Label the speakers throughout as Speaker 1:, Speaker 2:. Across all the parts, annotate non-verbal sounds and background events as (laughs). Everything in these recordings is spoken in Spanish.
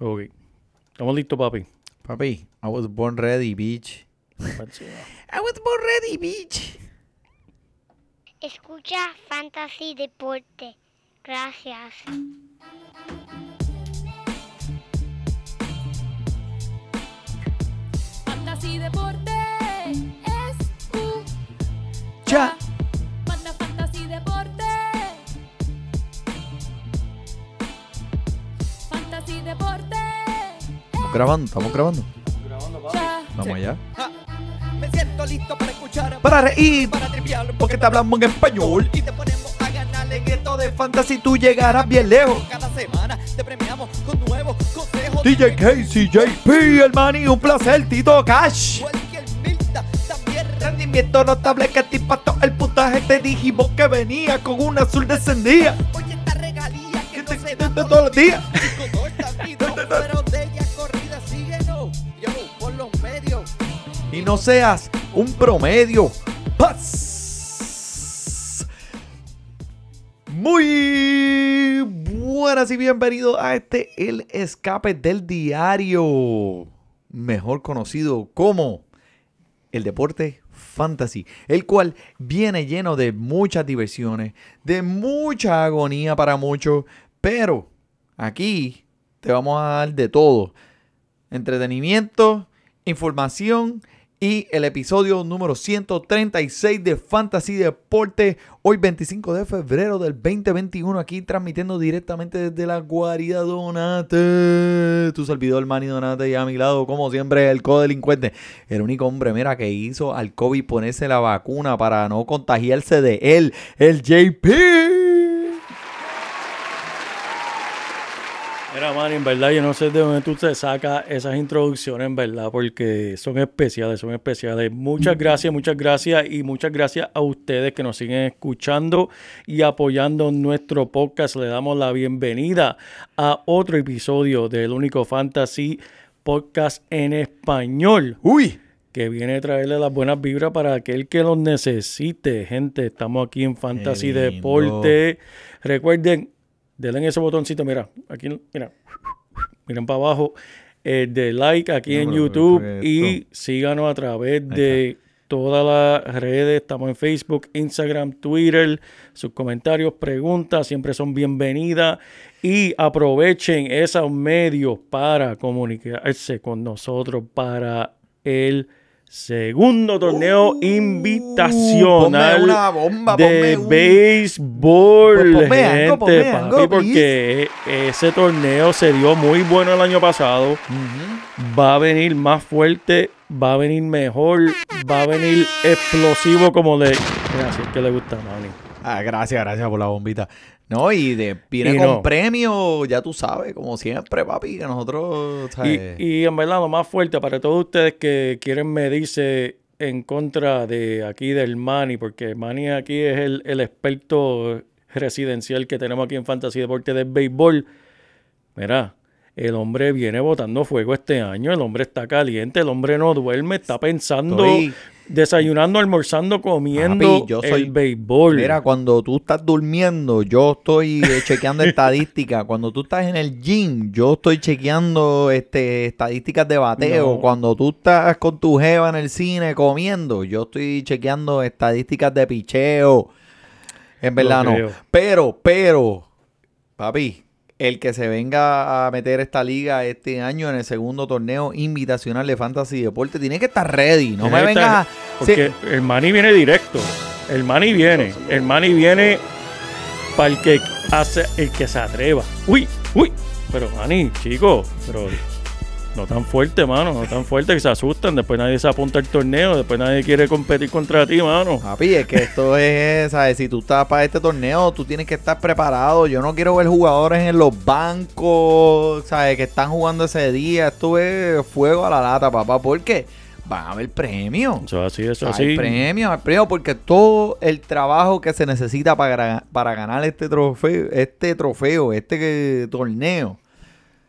Speaker 1: Ok. Estamos listos, papi.
Speaker 2: Papi, I was born ready, bitch. I was born ready, bitch.
Speaker 3: Escucha Fantasy Deporte. Gracias.
Speaker 4: Fantasy Deporte
Speaker 2: Ya. Grabando, estamos grabando. Vamos allá.
Speaker 5: Me siento listo para escuchar,
Speaker 2: Para reír,
Speaker 5: para triviar,
Speaker 2: porque te hablamos en español.
Speaker 5: y te ponemos a ganar
Speaker 2: En esto de fantasy tú llegarás bien lejos.
Speaker 5: cada semana. Te premiamos con nuevos consejos.
Speaker 2: DJ Casey, JP, el money, un placer, Tito Cash. Rendimiento notable que te impactó el puntaje. Te dijimos que venía con un azul descendía.
Speaker 5: Oye, esta regalía que no se
Speaker 2: de
Speaker 5: por
Speaker 2: todos los días. (laughs) Y no seas un promedio. Paz. Muy buenas y bienvenidos a este El Escape del Diario. Mejor conocido como el deporte fantasy, el cual viene lleno de muchas diversiones, de mucha agonía para muchos, pero aquí te vamos a dar de todo. Entretenimiento, información y el episodio número 136 de Fantasy Deporte, hoy 25 de febrero del 2021, aquí transmitiendo directamente desde la guarida Donate. Tu servidor Manny Donate y a mi lado, como siempre, el codelincuente. El único hombre, mira, que hizo al COVID ponerse la vacuna para no contagiarse de él, el JP.
Speaker 1: Mira, man, en verdad yo no sé de dónde tú te sacas esas introducciones, en verdad, porque son especiales, son especiales. Muchas gracias, muchas gracias y muchas gracias a ustedes que nos siguen escuchando y apoyando nuestro podcast. Le damos la bienvenida a otro episodio del único Fantasy Podcast en español.
Speaker 2: Uy,
Speaker 1: que viene a traerle las buenas vibras para aquel que los necesite. Gente, estamos aquí en Fantasy. Deporte. Recuerden, denle ese botoncito, mira, aquí, mira, miren para abajo, eh, de like aquí
Speaker 2: No,
Speaker 1: en YouTube y síganos a través de todas las redes. Estamos en Facebook, Instagram, Twitter. Sus comentarios, preguntas siempre son bienvenidas. Y aprovechen esos medios para comunicarse con nosotros para el segundo torneo invitacional
Speaker 2: Uh, una bomba,
Speaker 1: de
Speaker 2: un-
Speaker 1: béisbol,
Speaker 2: Pues algo,
Speaker 1: gente,
Speaker 2: ponme
Speaker 1: papi,
Speaker 2: algo,
Speaker 1: porque ese torneo se dio muy bueno el año pasado. Va a venir más fuerte, va a venir mejor, va a venir explosivo como le... Gracias, que le gusta, Manny.
Speaker 2: Ah, gracias, gracias por la bombita. No, y de, viene
Speaker 1: Y
Speaker 2: con
Speaker 1: no.
Speaker 2: premio, ya tú sabes, como siempre, papi, que nosotros,
Speaker 1: Y,
Speaker 2: ¿sabes?
Speaker 1: y en verdad lo más fuerte para todos ustedes que quieren medirse en contra de aquí del Manny, porque Manny aquí es el, el experto residencial que tenemos aquí en Fantasy Deporte del béisbol. Mira, el hombre viene botando fuego este año, el hombre está caliente, el hombre no duerme, está pensando,
Speaker 2: Estoy-
Speaker 1: desayunando, almorzando, comiendo
Speaker 2: Papi, yo soy-
Speaker 1: el béisbol.
Speaker 2: Mira, cuando tú estás durmiendo, yo estoy eh, chequeando (laughs) estadísticas. Cuando tú estás en el gym, yo estoy chequeando este, estadísticas de bateo.
Speaker 1: No.
Speaker 2: Cuando tú estás con tu jeva en el cine comiendo, yo estoy chequeando estadísticas de picheo. En verdad no. Pero, pero, papi, el que se venga a meter esta liga este año en el segundo torneo invitacional de Fantasy Deporte tiene que estar ready. No
Speaker 1: Tiene
Speaker 2: me vengas
Speaker 1: Porque el Manny viene directo. El Manny viene. El Manny viene para el que hace, el que se atreva. Uy, uy. Pero Manny, chico, pero no tan fuerte, mano. No tan fuerte que se asustan. Después nadie se apunta al torneo. Después nadie quiere competir contra ti, mano.
Speaker 2: Papi, es que esto es, ¿sabes? Si tú estás para este torneo, tú tienes que estar preparado. Yo no quiero ver jugadores en los bancos, ¿sabes? Que están jugando ese día. Esto es fuego a la lata, papá. Porque van a haber premios.
Speaker 1: Eso así, eso
Speaker 2: Hay
Speaker 1: así.
Speaker 2: premios, hay premios, porque todo el trabajo que se necesita para, para ganar este trofeo, este trofeo, este torneo,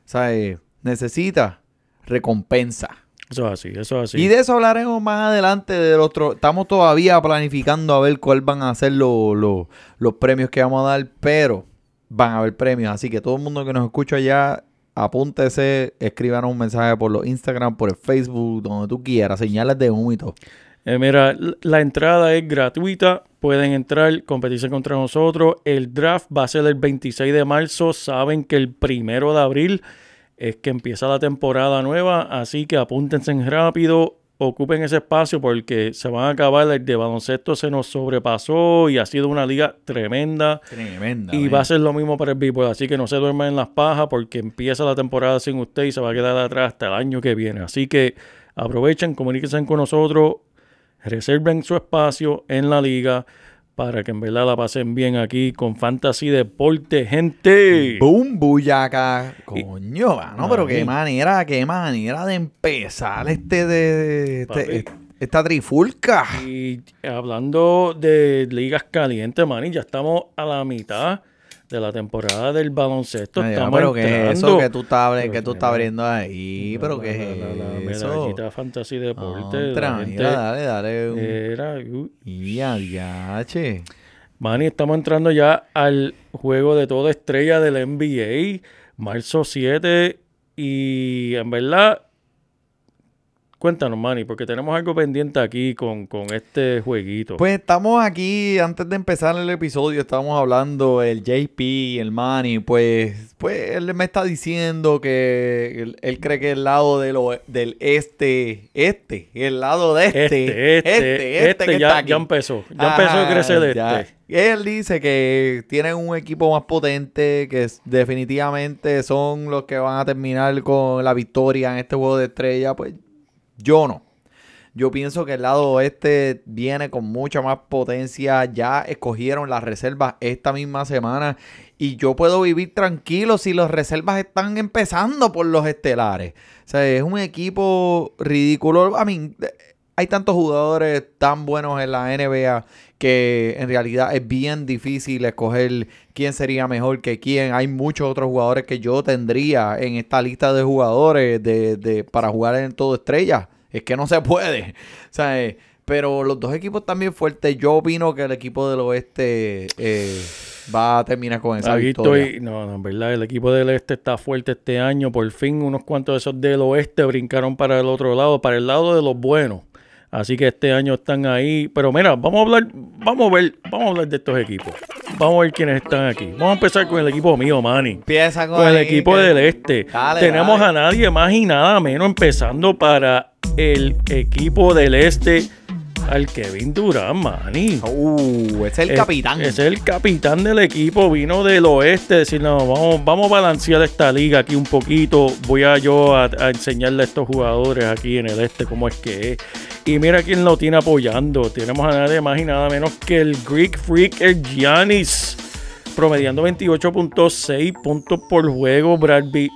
Speaker 2: ¿sabes? Necesita recompensa.
Speaker 1: Eso es así, eso es así.
Speaker 2: Y de eso hablaremos más adelante. De los tro- Estamos todavía planificando a ver cuáles van a ser los, los- los premios que vamos a dar, pero van a haber premios. Así que todo el mundo que nos escucha allá apúntese, escríbanos un mensaje por los Instagram, por el Facebook, donde tú quieras, señales de humo y todo.
Speaker 1: Eh, mira, la entrada es gratuita. Pueden entrar, competirse contra nosotros. El draft va a ser el 26 de marzo. Saben que el primero de abril es que empieza la temporada nueva. Así que apúntense en rápido. Ocupen ese espacio porque se van a acabar. El de baloncesto se nos sobrepasó y ha sido una liga tremenda.
Speaker 2: Tremenda.
Speaker 1: Y va a ser lo mismo para el béisbol, así que no se duerman en las pajas porque empieza la temporada sin usted y se va a quedar atrás hasta el año que viene. Así que aprovechen, comuníquense con nosotros, reserven su espacio en la liga para que en verdad la pasen bien aquí con Fantasy Deporte, gente.
Speaker 2: Boom, bullaca. Coño, no, pero qué manera, qué manera de empezar este de, este- esta trifulca.
Speaker 1: Y hablando de ligas calientes, man, ya estamos a la mitad de la temporada del baloncesto.
Speaker 2: Ay,
Speaker 1: estamos
Speaker 2: pero qué es eso que tú estás, que tú estás abriendo ahí, pero
Speaker 1: La-
Speaker 2: qué
Speaker 1: la- la- la
Speaker 2: es eso.
Speaker 1: Fantasy Deporte.
Speaker 2: Contra,
Speaker 1: gente
Speaker 2: mira, dale, dale. un-
Speaker 1: era, uh,
Speaker 2: Y a diache.
Speaker 1: Manny, estamos entrando ya al juego de toda estrella del NBA, marzo 7. Y en verdad, cuéntanos, Manny, porque tenemos algo pendiente aquí con, con este jueguito.
Speaker 2: Pues estamos aquí, antes de empezar el episodio, estábamos hablando el JP, el Manny, pues, pues él me está diciendo que él, él cree que el lado del, oe- del este, este, el lado de este,
Speaker 1: este, este, este,
Speaker 2: que está
Speaker 1: ya,
Speaker 2: aquí.
Speaker 1: ya empezó. Ya empezó a
Speaker 2: Ajá,
Speaker 1: crecer este.
Speaker 2: ya. Él dice que tienen un equipo más potente, que definitivamente son los que van a terminar con la victoria en este juego de estrella. Pues yo no. Yo pienso que el lado oeste viene con mucha más potencia. Ya escogieron las reservas esta misma semana. Y yo puedo vivir tranquilo si las reservas están empezando por los estelares. O sea, es un equipo ridículo. A mí, hay tantos jugadores tan buenos en la NBA que en realidad es bien difícil escoger quién sería mejor que quién. Hay muchos otros jugadores que yo tendría en esta lista de jugadores de, de- para jugar en todo estrella. Es que no se puede. (laughs) O sea, eh, pero los dos equipos también fuertes. Yo opino que el equipo del oeste eh, va a terminar con esa
Speaker 1: Aquí
Speaker 2: victoria.
Speaker 1: estoy, no, no, en verdad, el equipo del este está fuerte este año. Por fin, unos cuantos de esos del oeste brincaron para el otro lado, para el lado de los buenos. Así que este año están ahí. Pero mira, vamos a hablar, vamos a ver, vamos a hablar de estos equipos. Vamos a ver quiénes están aquí. Vamos a empezar con el equipo mío, Manny.
Speaker 2: Empieza con,
Speaker 1: Con el
Speaker 2: ahí,
Speaker 1: equipo
Speaker 2: que-
Speaker 1: del este.
Speaker 2: Dale,
Speaker 1: Tenemos
Speaker 2: dale.
Speaker 1: a nadie más y nada menos empezando para el equipo del este al Kevin Durant, Manny.
Speaker 2: Uh, es el
Speaker 1: Es-
Speaker 2: capitán.
Speaker 1: Es el capitán del equipo, vino del oeste, decir, no, vamos, vamos a balancear esta liga aquí un poquito. Voy a yo a, a enseñarle a estos jugadores aquí en el este cómo es que es. Y mira quién lo tiene apoyando. Tenemos a nadie más y nada menos que el Greek Freak, el Giannis. Promediando 28.6 puntos por juego. Bradley,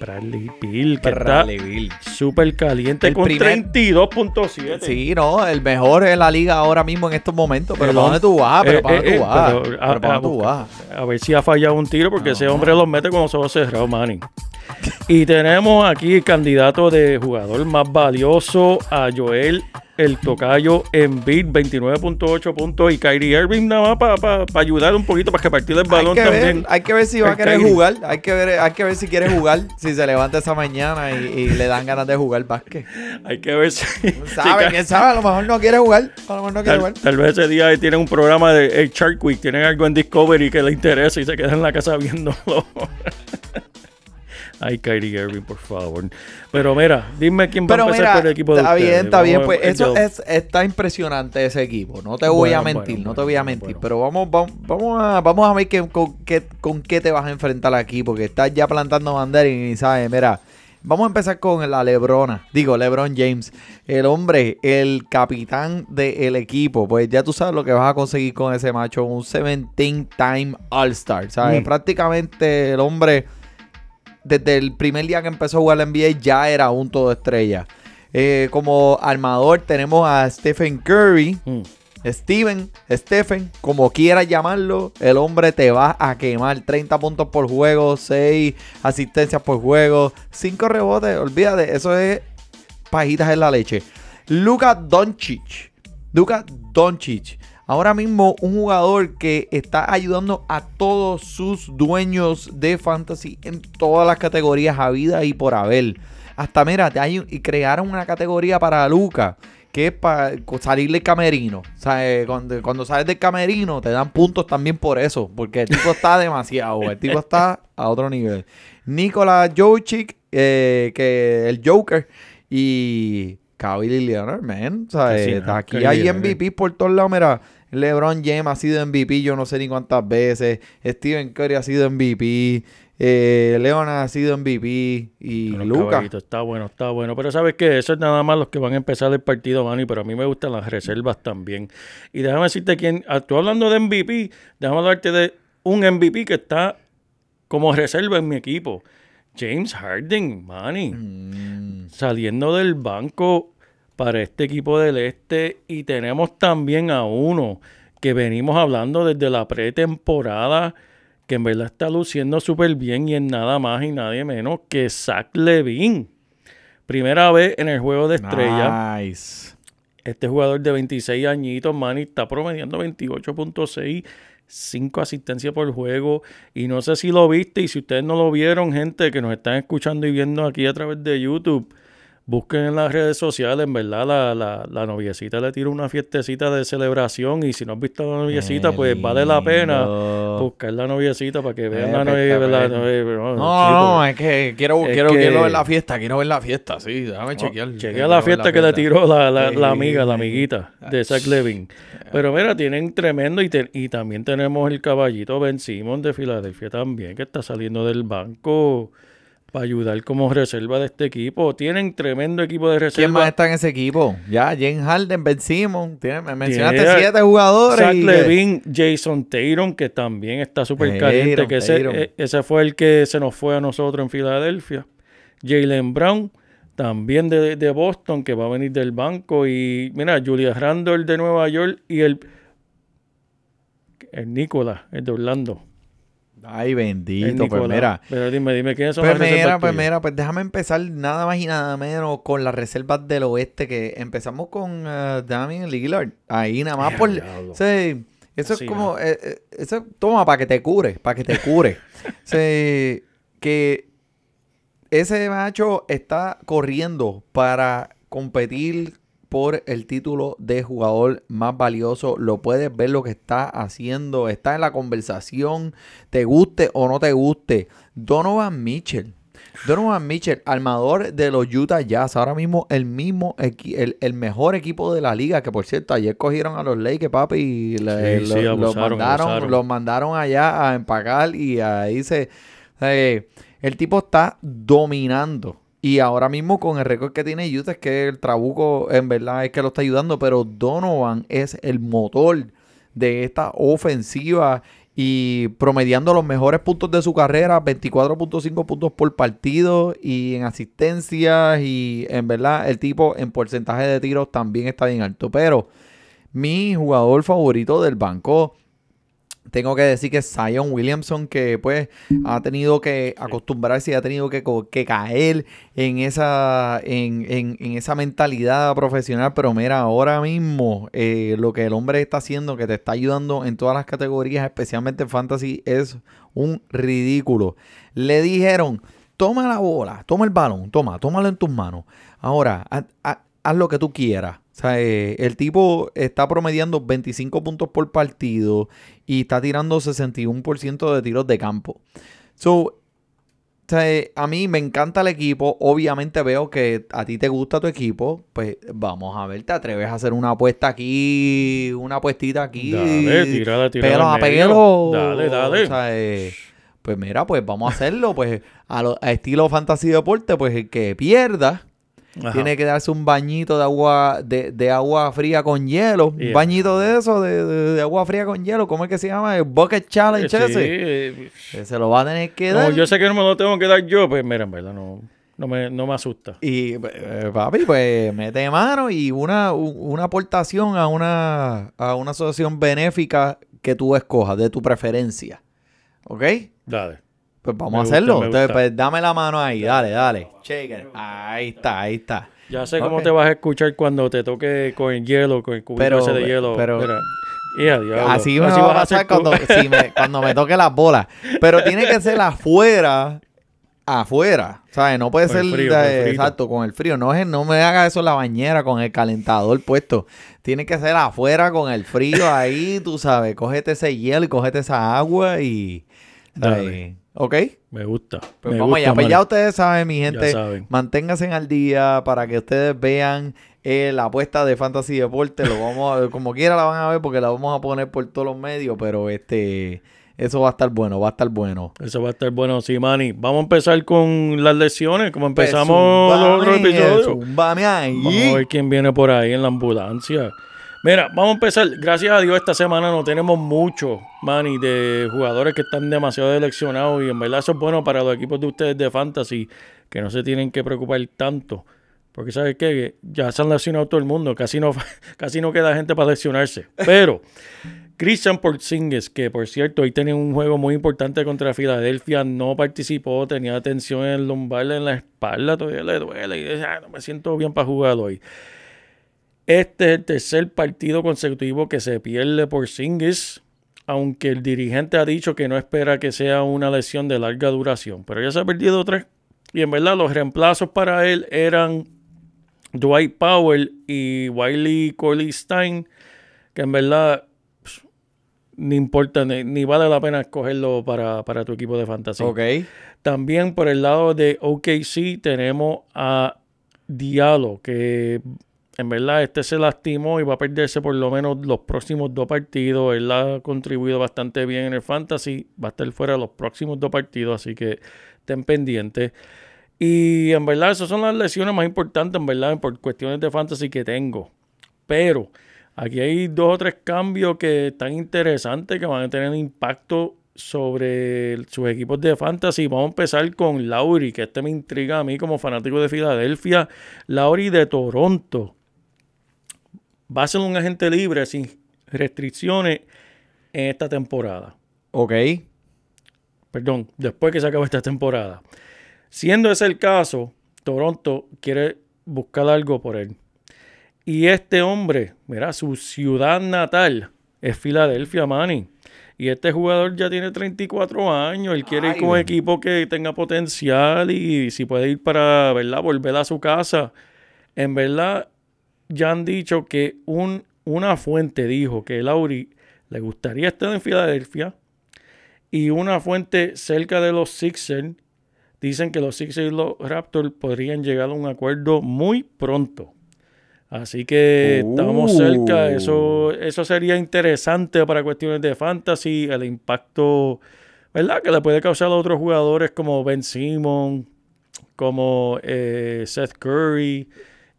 Speaker 1: Bradley Bill, que
Speaker 2: Bradley
Speaker 1: está
Speaker 2: Beal.
Speaker 1: súper caliente
Speaker 2: El
Speaker 1: con
Speaker 2: primer-
Speaker 1: 32.7.
Speaker 2: Sí, no, el mejor en la liga ahora mismo en estos momentos. Pero ¿para dónde tú vas? ¿Pero
Speaker 1: eh,
Speaker 2: para
Speaker 1: eh,
Speaker 2: dónde
Speaker 1: eh,
Speaker 2: tú vas?
Speaker 1: pero,
Speaker 2: ¿Pero
Speaker 1: a- a
Speaker 2: tú vas?
Speaker 1: Ver si ha fallado un tiro, porque ese
Speaker 2: No.
Speaker 1: hombre los mete con los ojos cerrados, Manny. Y tenemos aquí el candidato de jugador más valioso a Joel el tocayo en beat 29.8 puntos y Kyrie Irving nada más para ayudar un poquito para que partir el balón
Speaker 2: hay, que
Speaker 1: también.
Speaker 2: ver, hay que ver si va a querer
Speaker 1: Kyrie.
Speaker 2: jugar. Hay que ver, hay que ver si quiere jugar. si se levanta esa mañana y, y le dan ganas de jugar básquet.
Speaker 1: Hay que ver si,
Speaker 2: ¿Sabe? ¿Quién sabe? A lo mejor no quiere jugar. A lo mejor no quiere
Speaker 1: Tal,
Speaker 2: jugar.
Speaker 1: tal vez ese día tienen un programa de hey, Shark Week, tienen algo en Discovery que le interesa y se quedan en la casa viéndolo. (laughs) Ay, Kyrie Irving, por favor. Pero mira, dime quién va
Speaker 2: Pero
Speaker 1: a empezar
Speaker 2: mira,
Speaker 1: por el equipo de
Speaker 2: está
Speaker 1: ustedes.
Speaker 2: bien, está bien. Pues
Speaker 1: a-
Speaker 2: eso
Speaker 1: yo-
Speaker 2: es, está impresionante ese equipo. No te voy
Speaker 1: Bueno,
Speaker 2: a mentir,
Speaker 1: bueno,
Speaker 2: no te voy a mentir.
Speaker 1: bueno.
Speaker 2: Pero vamos, vamos, vamos a, vamos a ver qué- con, qué, con qué te vas a enfrentar aquí. Porque estás ya plantando bandera y sabes, mira. Vamos a empezar con la Lebrona. Digo, Lebron James. El hombre, el capitán del equipo. Pues ya tú sabes lo que vas a conseguir con ese macho. Un 17-time All-Star. ¿Sabes?
Speaker 1: Mm.
Speaker 2: Prácticamente el hombre desde el primer día que empezó a jugar la NBA ya era un todo estrella. Eh, como armador tenemos a Stephen Curry,
Speaker 1: Mm.
Speaker 2: Steven, Stephen, como quieras llamarlo, el hombre te va a quemar 30 puntos por juego, 6 asistencias por juego, 5 rebotes, olvídate, eso es pajitas en la leche. Luka Doncic, Luka Doncic, Ahora mismo un jugador que está ayudando a todos sus dueños de fantasy en todas las categorías habidas y por haber. Hasta mira, te hay- y crearon una categoría para Luca que es para salir del camerino. O sea, eh, cuando, cuando sales del camerino te dan puntos también por eso, porque el tipo está (laughs) demasiado, el tipo está a otro nivel. Nikola Jokic, eh, que el Joker, y Kawhi Leonard, man. O sea,
Speaker 1: sí,
Speaker 2: eh,
Speaker 1: ¿no?
Speaker 2: aquí hay. MVP por todos lados. Mira, LeBron James ha sido MVP yo no sé ni cuántas veces. Stephen Curry ha sido MVP. Eh, Leonard ha sido MVP. Y Lucas.
Speaker 1: Está bueno, está bueno. Pero sabes que eso es nada más los que van a empezar el partido, Manny. Pero a mí me gustan las reservas también. Y déjame decirte quién. ah, Tú hablando de MVP, déjame hablarte de un MVP que está como reserva en mi equipo. James Harden, Manny.
Speaker 2: Mm,
Speaker 1: Saliendo del banco para este equipo del este. Y tenemos también a uno que venimos hablando desde la pretemporada. Que en verdad está luciendo súper bien y en nada más y nadie menos que Zach Levine. Primera vez en el juego de estrella.
Speaker 2: Nice.
Speaker 1: Este jugador de 26 añitos, Manny, está promediando 28.6, 5 asistencias por juego. Y no sé si lo viste y si ustedes no lo vieron, gente que nos están escuchando y viendo aquí a través de YouTube, busquen en las redes sociales, en verdad, la, la, la noviecita le tiró una fiestecita de celebración. Y si no has visto a la noviecita,
Speaker 2: Qué
Speaker 1: pues vale la pena buscar la noviecita para que vean
Speaker 2: Eh,
Speaker 1: la la novia-
Speaker 2: No,
Speaker 1: no,
Speaker 2: no, es que quiero,
Speaker 1: Es
Speaker 2: quiero,
Speaker 1: que-
Speaker 2: quiero ver la fiesta, quiero ver la fiesta, sí, déjame chequear.
Speaker 1: Chequea
Speaker 2: quiero
Speaker 1: la
Speaker 2: ver
Speaker 1: fiesta que le tiró la, la- la amiga, la amiguita de Zach Levin. Pero mira, tienen tremendo y, te- y también tenemos el caballito Ben Simon de Filadelfia también, que está saliendo del banco para ayudar como reserva de este equipo. Tienen tremendo equipo de
Speaker 2: ¿Quién más
Speaker 1: reserva.
Speaker 2: está en ese equipo? Ya, James Harden, Ben Simon, me mencionaste siete jugadores.
Speaker 1: Zach
Speaker 2: y que-
Speaker 1: Levin, Jason Tatum, que también está súper caliente, que ese, fue el que se nos fue a nosotros en Filadelfia. Jalen Brown, también de, de Boston, que va a venir del banco. Y mira, Julia Randle de Nueva York y el, el Nicolás, el de Orlando.
Speaker 2: Ay, bendito, pues mira.
Speaker 1: Pero dime, dime, ¿quiénes son
Speaker 2: Pues
Speaker 1: las
Speaker 2: mira, pues mira, pues déjame empezar nada más y nada menos con las reservas del oeste que empezamos con eh, Damian Lillard. Ahí nada más
Speaker 1: Ya,
Speaker 2: por... sí, eso
Speaker 1: Así
Speaker 2: es como... eh, eh, eso toma para que te cure, para que te cure. (laughs) Sí, que ese macho está corriendo para competir por el título de jugador más valioso. Lo puedes ver lo que está haciendo. Está en la conversación. Te guste o no te guste. Donovan Mitchell. Donovan Mitchell, armador de los Utah Jazz. Ahora mismo el mismo, el, el mejor equipo de la liga. Que por cierto, ayer cogieron a los Lakers, papi. Y le-
Speaker 1: Sí,
Speaker 2: lo-
Speaker 1: sí,
Speaker 2: los, mandaron,
Speaker 1: abusaron.
Speaker 2: los mandaron allá a empacar. Y ahí se... eh, el tipo está dominando. Y ahora mismo con el récord que tiene Utah es que el Trabuco en verdad es que lo está ayudando. Pero Donovan es el motor de esta ofensiva y promediando los mejores puntos de su carrera, 24.5 puntos por partido y en asistencias y en verdad el tipo en porcentaje de tiros también está bien alto. Pero mi jugador favorito del banco, tengo que decir que Zion Williamson, que pues ha tenido que acostumbrarse y ha tenido que, caer en esa, en, en- en esa mentalidad profesional. Pero mira, ahora mismo eh, lo que el hombre está haciendo, que te está ayudando en todas las categorías, especialmente en fantasy, es un ridículo. Le dijeron, toma la bola, toma el balón, toma, tómalo en tus manos. Ahora, haz, haz- haz lo que tú quieras. O sea, eh, el tipo está promediando 25 puntos por partido y está tirando 61% de tiros de campo. So, o sea, eh, a mí me encanta el equipo. Obviamente veo que a ti te gusta tu equipo. Pues vamos a ver, ¿te atreves a hacer una apuesta aquí? Una apuestita aquí.
Speaker 1: Dale, tírala, tírala
Speaker 2: Pelo a pelo.
Speaker 1: Dale, dale.
Speaker 2: O sea, eh, pues mira, pues vamos a hacerlo. Pues a, lo- a estilo fantasy deporte, pues el que pierda
Speaker 1: Ajá.
Speaker 2: tiene que darse un bañito de agua de, de agua fría con hielo. Un bañito de eso, de, de- de agua fría con hielo. ¿Cómo es que se llama? El Bucket Challenge
Speaker 1: Sí,
Speaker 2: ese.
Speaker 1: eh,
Speaker 2: Que Se lo va a tener que
Speaker 1: no,
Speaker 2: dar.
Speaker 1: yo sé que no me lo tengo que dar yo, pues mira, en verdad no, no, me, no me asusta.
Speaker 2: Y eh, papi, pues mete mano y una, una aportación a una, a una asociación benéfica que tú escojas, de tu preferencia. ¿Ok?
Speaker 1: Dale.
Speaker 2: Pues vamos
Speaker 1: Me
Speaker 2: a hacerlo. Entonces, pues dame la mano ahí. Dale, dale. Shake it. Ahí está, ahí está.
Speaker 1: Ya sé cómo te vas a escuchar cuando te toque con el hielo, con el cubito
Speaker 2: Pero-
Speaker 1: ese de hielo.
Speaker 2: pero-
Speaker 1: Mira, Y a diablo.
Speaker 2: Así me
Speaker 1: Así
Speaker 2: va a
Speaker 1: vas a hacer
Speaker 2: pasar cuando, si me, cuando me toque las bolas. Pero tiene que ser afuera. Afuera. ¿Sabes? No puede
Speaker 1: Con
Speaker 2: ser
Speaker 1: frío,
Speaker 2: de- exacto con el frío. No, es, no me haga eso en la bañera con el calentador puesto. Tiene que ser afuera con el frío ahí, tú sabes. Cógete ese hielo y cógete esa agua y.
Speaker 1: Dale.
Speaker 2: ¿Ok?
Speaker 1: Me gusta.
Speaker 2: Pues
Speaker 1: me
Speaker 2: vamos
Speaker 1: gusta,
Speaker 2: allá. Pues ya ustedes saben, mi gente.
Speaker 1: saben.
Speaker 2: Manténganse al día para que ustedes vean eh, la apuesta de Fantasy Deporte. Lo vamos a, (laughs) como quiera la van a ver porque la vamos a poner por todos los medios. Pero este, eso va a estar bueno, va a estar bueno.
Speaker 1: Eso va a estar bueno, sí, Manny. Vamos a empezar con las lesiones, como
Speaker 2: Pues,
Speaker 1: empezamos los otros
Speaker 2: zúmbame,
Speaker 1: episodios.
Speaker 2: zúmbame ahí.
Speaker 1: Vamos a ver quién viene por ahí en la ambulancia. Mira, vamos a empezar. Gracias a Dios esta semana no tenemos mucho, Manny, de jugadores que están demasiado seleccionados y en verdad eso es bueno para los equipos de ustedes de fantasy, que no se tienen que preocupar tanto. Porque sabes qué? Ya se han lesionado todo el mundo, casi no, (laughs) casi no queda gente para lesionarse. Pero Christian Porzingis, que por cierto hoy tenía un juego muy importante contra Filadelfia, no participó, tenía tensión en el lumbar, en la espalda, todavía le duele y dice, "Ah, no me siento bien para jugar hoy. Este es el tercer partido consecutivo que se pierde por Singis, aunque el dirigente ha dicho que no espera que sea una lesión de larga duración. Pero ya se ha perdido tres. Y en verdad los reemplazos para él eran Dwight Powell y Wiley Corley Stein, que en verdad pss, ni importa, ni, ni vale la pena escogerlo para, para tu equipo de fantasía.
Speaker 2: Ok.
Speaker 1: También por el lado de OKC tenemos a Diallo, que en verdad este se lastimó y va a perderse por lo menos los próximos dos partidos. Él ha contribuido bastante bien en el fantasy, va a estar fuera los próximos dos partidos, así que estén pendientes. Y en verdad esas son las lesiones más importantes, en verdad, por cuestiones de fantasy que tengo. Pero aquí hay dos o tres cambios que están interesantes, que van a tener impacto sobre sus equipos de fantasy. Vamos a empezar con Lauri, que este me intriga a mí como fanático de Filadelfia. Lauri de Toronto. Va a ser un agente libre sin restricciones en esta temporada.
Speaker 2: Ok.
Speaker 1: Perdón, después que se acabe esta temporada. Siendo ese el caso, Toronto quiere buscar algo por él. Y este hombre, mira, su ciudad natal es Filadelfia, Manny. Y este jugador ya tiene 34 años. Él quiere ir con un equipo que tenga potencial y si puede ir para, ¿verdad? Volver a su casa. En verdad, ya han dicho que un, una fuente dijo que Lauri le gustaría estar en Filadelfia y una fuente cerca de los Sixers dicen que los Sixers y los Raptors podrían llegar a un acuerdo muy pronto. Así que estamos
Speaker 2: Uh.
Speaker 1: cerca. Eso, eso sería interesante para cuestiones de fantasy, el impacto, ¿verdad? Que le puede causar a otros jugadores como Ben Simon, como eh, Seth Curry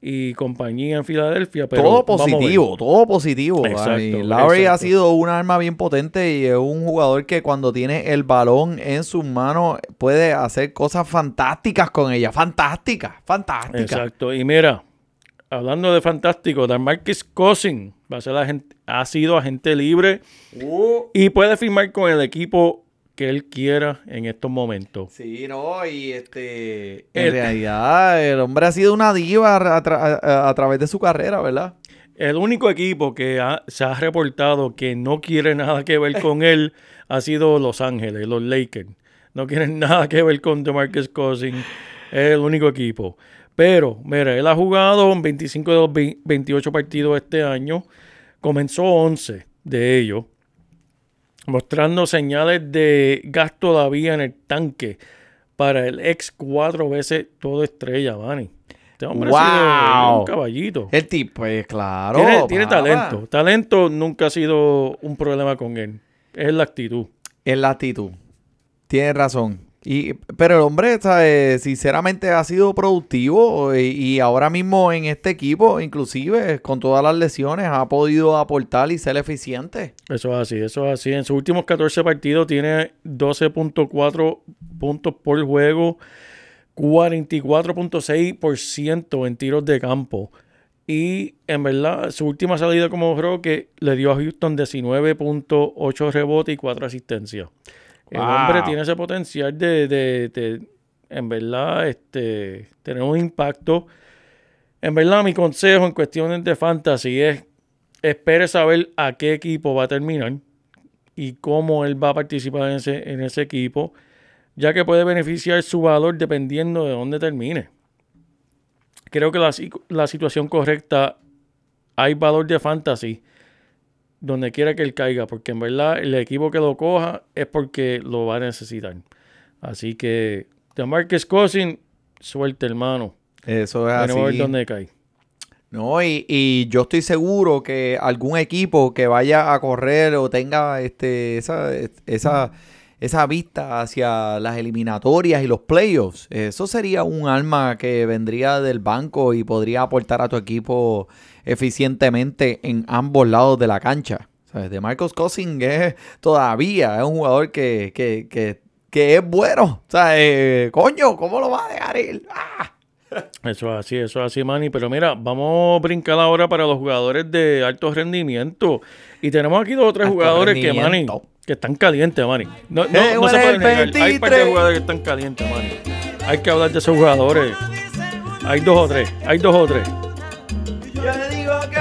Speaker 1: y compañía en Filadelfia. Pero
Speaker 2: todo positivo, todo positivo.
Speaker 1: Exacto,
Speaker 2: ha sido un arma bien potente y es un jugador que cuando tiene el balón en sus manos puede hacer cosas fantásticas con ella. Fantásticas, fantásticas.
Speaker 1: Exacto. Y mira, hablando de fantástico, Marcus Cousin va a ser agente- ha sido agente libre
Speaker 2: Uh,
Speaker 1: y puede firmar con el equipo que él quiera en estos momentos.
Speaker 2: sí, no, y este. En
Speaker 1: El-
Speaker 2: realidad, el hombre ha sido una diva a, tra- a- a través de su carrera, ¿verdad?
Speaker 1: El único equipo que ha- se ha reportado que no quiere nada que ver con él ha sido Los Ángeles, los Lakers. No quieren (laughs) nada que ver con DeMarcus Cousins. Es el único equipo. Pero, mira, él ha jugado en 25 de los 20 28 partidos este año. Comenzó 11 de ellos. Mostrando señales de gas todavía en el tanque para el ex cuatro veces todo estrella, Manny. Este hombre ha sido
Speaker 2: ¡Wow!
Speaker 1: un caballito.
Speaker 2: El tipo, pues claro.
Speaker 1: Tiene, tiene talento. Talento nunca ha sido un problema con él. Es la actitud.
Speaker 2: Es la actitud. Tienes razón. Y, pero el hombre, ¿sabes? sinceramente, ha sido productivo y, y ahora mismo en este equipo, inclusive con todas las lesiones, ha podido aportar y ser eficiente.
Speaker 1: Eso es así, eso es así. En sus últimos 14 partidos tiene 12.4 puntos por juego, 44.6% en tiros de campo. Y en verdad, su última salida como Roque le dio a Houston 19.8 rebotes y 4 asistencias. El
Speaker 2: Wow.
Speaker 1: hombre tiene ese potencial de, de- de, en verdad, este, tener un impacto. En verdad, mi consejo en cuestiones de fantasy es espere saber a qué equipo va a terminar y cómo él va a participar en ese, en ese equipo, ya que puede beneficiar su valor dependiendo de dónde termine. Creo que la, la situación correcta, hay valor de fantasy donde quiera que él caiga, porque en verdad el equipo que lo coja es porque lo va a necesitar. Así que, de Marcus Cousin, suerte hermano.
Speaker 2: Eso es
Speaker 1: Veremos a ver
Speaker 2: así.
Speaker 1: dónde cae.
Speaker 2: No, y, y yo estoy seguro que algún equipo que vaya a correr o tenga este, esa, esa, esa vista hacia las eliminatorias y los playoffs, eso sería un alma que vendría del banco y podría aportar a tu equipo eficientemente en ambos lados de la cancha. ¿Sabes? De Marcos Cousins es todavía es un jugador que, que, que, que es bueno. O sea, eh, coño, ¿cómo lo va a dejar ir? ¡Ah!
Speaker 1: Eso es así, eso es así, Manny. Pero mira, vamos a brincar ahora para los jugadores de alto rendimiento. Y tenemos aquí dos o tres
Speaker 2: Alto
Speaker 1: jugadores que, Manny, que están calientes, Manny. No, no,
Speaker 2: Eh,
Speaker 1: no se puede negar. Hay par de
Speaker 2: 23.
Speaker 1: jugadores que están calientes, Manny. Hay que hablar de esos jugadores. Hay dos o tres, hay dos o tres.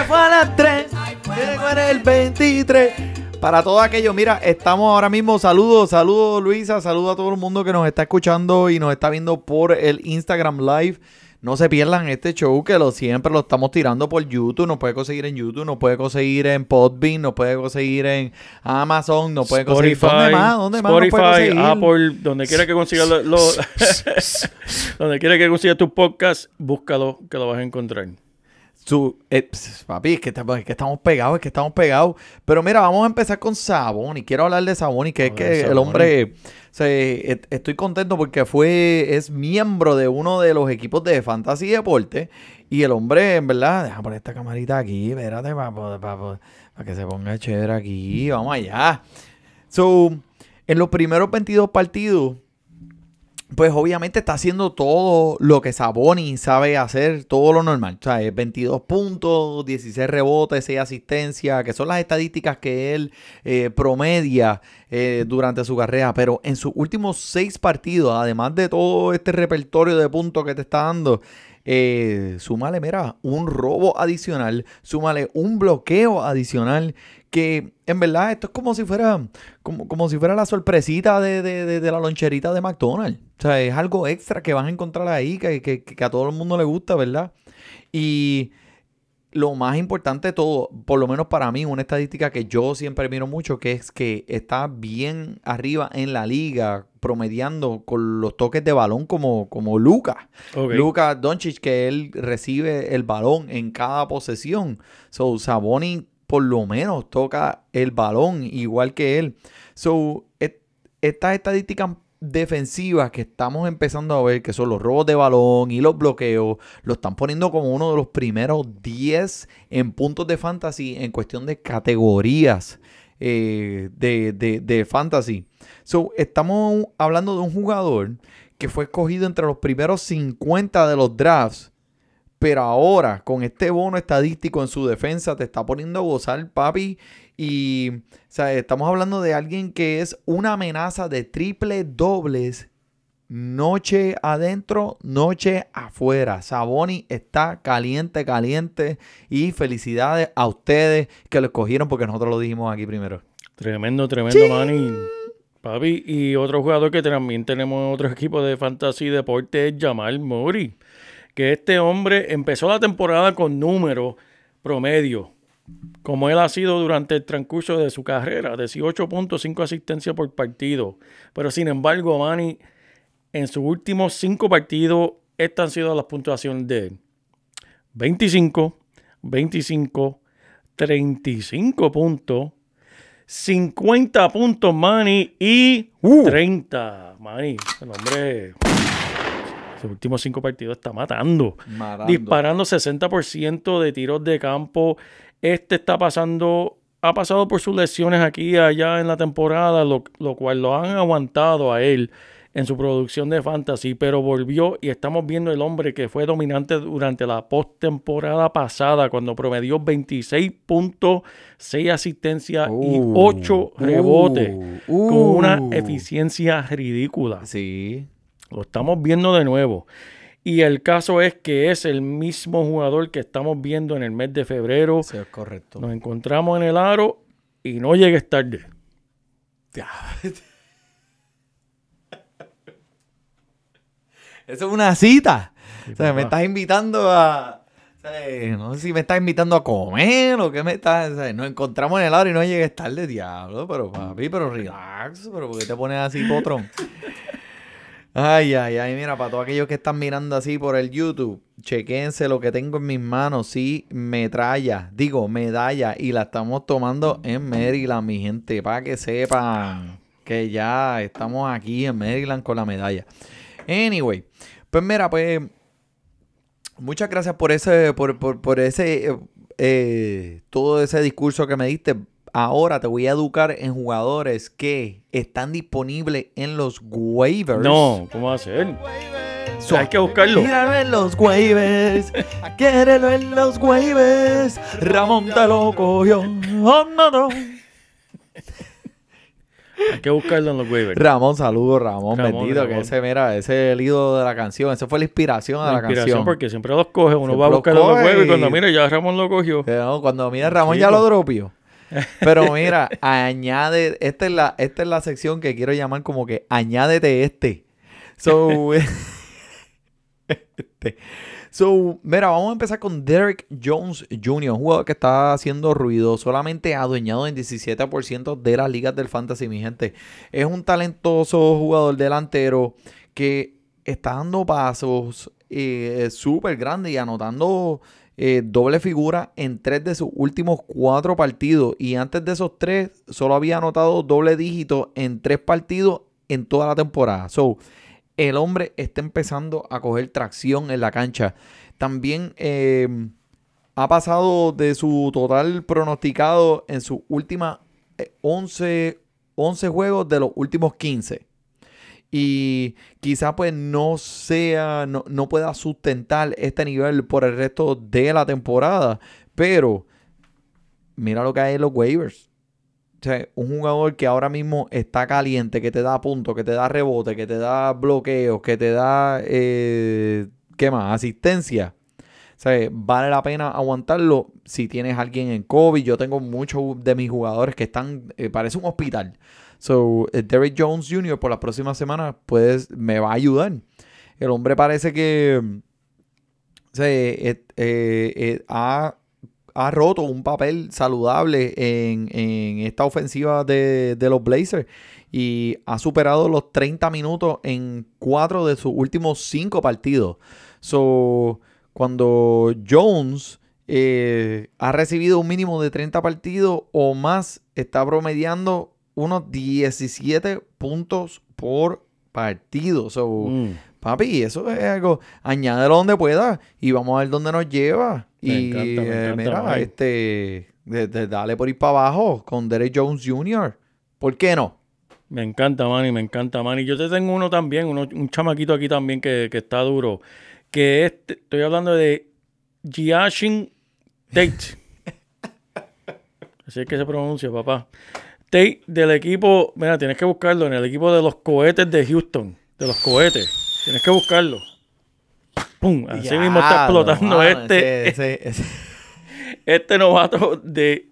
Speaker 2: Fue a las 3, que fue el 23. Para todo aquello, mira, estamos ahora mismo, saludos, saludos Luisa, saludos a todo el mundo que nos está escuchando y nos está viendo por el Instagram Live. No se pierdan este show que lo siempre lo estamos tirando por YouTube. Nos puede conseguir en YouTube, nos puede conseguir en Podbean, nos puede conseguir en Amazon, nos puede conseguir. ¿Dónde más? ¿Dónde más nos puede
Speaker 1: Spotify,
Speaker 2: conseguir?
Speaker 1: Apple, donde quiera que consigas lo- lo- (laughs) donde quiera que consigas tus podcasts, búscalo que lo vas a encontrar.
Speaker 2: Su, eh, papi, es que, estamos- es que estamos pegados, es que estamos pegados. Pero mira, vamos a empezar con Saboni. Quiero hablar de Saboni, que es que el hombre, se- et- estoy contento porque fue, es miembro de uno de los equipos de Fantasy Deporte. Y el hombre, en verdad, deja poner esta camarita aquí, espérate, para que se ponga chévere aquí. Vamos allá. So, en los primeros 22 partidos, pues obviamente está haciendo todo lo que Saboni sabe hacer, todo lo normal. O sea, es 22 puntos, 16 rebotes, 6 asistencias, que son las estadísticas que él eh, promedia eh, durante su carrera. Pero en sus últimos 6 partidos, además de todo este repertorio de puntos que te está dando, eh, súmale, mira, un robo adicional, súmale un bloqueo adicional. Que en verdad esto es como si fuera como, como si fuera la sorpresita de, de- de- la loncherita de McDonald's. O sea, es algo extra que vas a encontrar ahí que, que- que a todo el mundo le gusta, ¿verdad? Y lo más importante de todo, por lo menos para mí, una estadística que yo siempre miro mucho, que es que está bien arriba en la liga, promediando con los toques de balón como, como Lucas.
Speaker 1: Ok.
Speaker 2: Lucas Doncic, que él recibe el balón en cada posesión. So, Saboni por lo menos toca el balón igual que él. So, et- estas estadísticas defensivas que estamos empezando a ver, que son los robos de balón y los bloqueos, lo están poniendo como uno de los primeros 10 en puntos de fantasy en cuestión de categorías eh, de, de- de fantasy. So, estamos hablando de un jugador que fue escogido entre los primeros 50 de los drafts. Pero ahora, con este bono estadístico en su defensa, te está poniendo a gozar, papi. Y, o sea, estamos hablando de alguien que es una amenaza de triple dobles. Noche adentro, noche afuera. Saboni está caliente, caliente. Y felicidades a ustedes que lo escogieron porque nosotros lo dijimos aquí primero.
Speaker 1: Tremendo, tremendo, Manny. Papi, y otro jugador que también tenemos en otro equipo de fantasy deporte es Jamal Murray. Que este hombre empezó la temporada con números promedio, como él ha sido durante el transcurso de su carrera, 18.5 asistencias por partido. Pero sin embargo, Manny, en sus últimos cinco partidos, estas han sido las puntuaciones de él. 25, 25, 35 puntos, 50 puntos, Manny, y 30. Manny, el hombre, sus últimos cinco partidos está matando.
Speaker 2: Matando.
Speaker 1: Disparando 60% de tiros de campo. Este está pasando, ha pasado por sus lesiones aquí y allá en la temporada, lo, lo cual lo han aguantado a él en su producción de fantasy, pero volvió y estamos viendo el hombre que fue dominante durante la postemporada pasada cuando promedió 26 puntos, 6 asistencias y
Speaker 2: Uh,
Speaker 1: 8 rebotes
Speaker 2: uh,
Speaker 1: con una
Speaker 2: uh.
Speaker 1: eficiencia ridícula.
Speaker 2: Sí.
Speaker 1: Lo estamos viendo de nuevo. Y el caso es que es el mismo jugador que estamos viendo en el mes de febrero.
Speaker 2: Eso es correcto.
Speaker 1: Nos encontramos en el aro y no llegues tarde. (laughs)
Speaker 2: Eso es una cita. o sea,
Speaker 1: papá.
Speaker 2: me estás invitando a. o sea, no sé si me estás invitando a comer o qué me estás. o sea, nos encontramos en el aro y no llegues tarde, diablo. Pero papi, pero relax. Pero ¿por qué te pones así, potrón? (laughs) Ay, ay, ay, mira, para todos aquellos que están mirando así por el YouTube, chequense lo que tengo en mis manos, sí, metralla, digo, medalla, y la estamos tomando en Maryland, mi gente, para que sepan que ya estamos aquí en Maryland con la medalla. Anyway, pues mira, pues muchas gracias por ese, por, por, por ese, eh, eh, todo ese discurso que me diste. Ahora te voy a educar en jugadores que están disponibles en los waivers.
Speaker 1: No, ¿cómo va a ser?
Speaker 2: So-
Speaker 1: Hay que buscarlo.
Speaker 2: Míralo en los waivers, quérelo en los waivers. Ramón te lo cogió. Oh, no, no.
Speaker 1: Hay que buscarlo en los waivers.
Speaker 2: Ramón, saludos, Ramón,
Speaker 1: Ramón,
Speaker 2: bendito, que ese, mira, ese es el ídolo de la canción, esa fue la inspiración de la,
Speaker 1: La inspiración,
Speaker 2: canción.
Speaker 1: porque siempre los coge, uno
Speaker 2: Siempre
Speaker 1: va a
Speaker 2: los
Speaker 1: buscar en los waivers y cuando mira ya Ramón lo cogió.
Speaker 2: Cuando mira Ramón ya lo dropió. Pero mira, añade, esta es la, esta es la sección que quiero llamar como que añádete este. So, (laughs) este. So, mira, vamos a empezar con Derek Jones Jr., un jugador que está haciendo ruido, solamente adueñado en 17% de las ligas del fantasy, mi gente. Es un talentoso jugador delantero que está dando pasos eh, súper grandes y anotando eh, doble figura en tres de sus últimos cuatro partidos. Y antes de esos tres, solo había anotado doble dígito en tres partidos en toda la temporada. So, el hombre está empezando a coger tracción en la cancha. También eh, ha pasado de su total pronosticado en sus últimas eh, 11, 11 juegos de los últimos 15 y quizá pues no sea, no, no pueda sustentar este nivel por el resto de la temporada, pero mira lo que hay en los waivers. O sea, un jugador que ahora mismo está caliente, que te da puntos, que te da rebote, que te da bloqueos, que te da, eh, ¿qué más? Asistencia. Vale la pena aguantarlo si tienes alguien en COVID. Yo tengo muchos de mis jugadores que están, eh, parece un hospital. So, eh, Derek Jones Jr. por las próximas semanas pues, me va a ayudar. El hombre parece que mm, o sea, eh, eh, ha, ha roto un papel saludable en, en esta ofensiva de, de los Blazers y ha superado los 30 minutos en cuatro de sus últimos cinco partidos. So, cuando Jones ha recibido un mínimo de 30 partidos o más, está promediando unos 17 puntos por partido. So,
Speaker 1: Mm.
Speaker 2: papi, eso es algo, añádelo donde pueda y vamos a ver dónde nos lleva.
Speaker 1: Me
Speaker 2: y
Speaker 1: encanta, me
Speaker 2: eh,
Speaker 1: encanta,
Speaker 2: mira, este, de- de- dale por ir para abajo con Derek Jones Jr. ¿Por qué no?
Speaker 1: Me encanta, Manny, me encanta, Manny. Yo te tengo uno también, uno- un chamaquito aquí también que, que está duro. Que es, estoy hablando de Giashin Tate. (laughs) Así es que se pronuncia, papá. Del equipo, mira, tienes que buscarlo, en el equipo de los cohetes de Houston. De los cohetes. Tienes que buscarlo. ¡Pum! Así mismo está explotando este,
Speaker 2: ese- ese- ese- (laughs)
Speaker 1: este novato de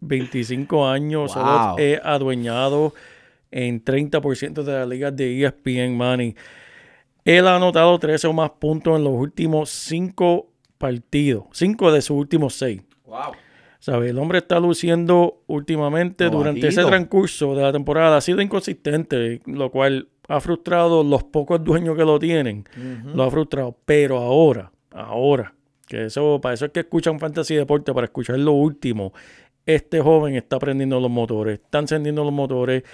Speaker 1: 25 años solo
Speaker 2: Wow.
Speaker 1: es adueñado en 30% de las ligas de ESPN Money. Él ha anotado 13 o más puntos en los últimos 5 partidos. 5 de sus últimos 6. ¿Sabe? El hombre está luciendo últimamente durante ese transcurso de la temporada. Ha sido inconsistente, lo cual ha frustrado los pocos dueños que lo tienen. Lo ha frustrado. Pero ahora, ahora, que eso, para eso es que escuchan Fantasy Deporte, para escuchar lo último. Este joven está prendiendo los motores, está encendiendo los motores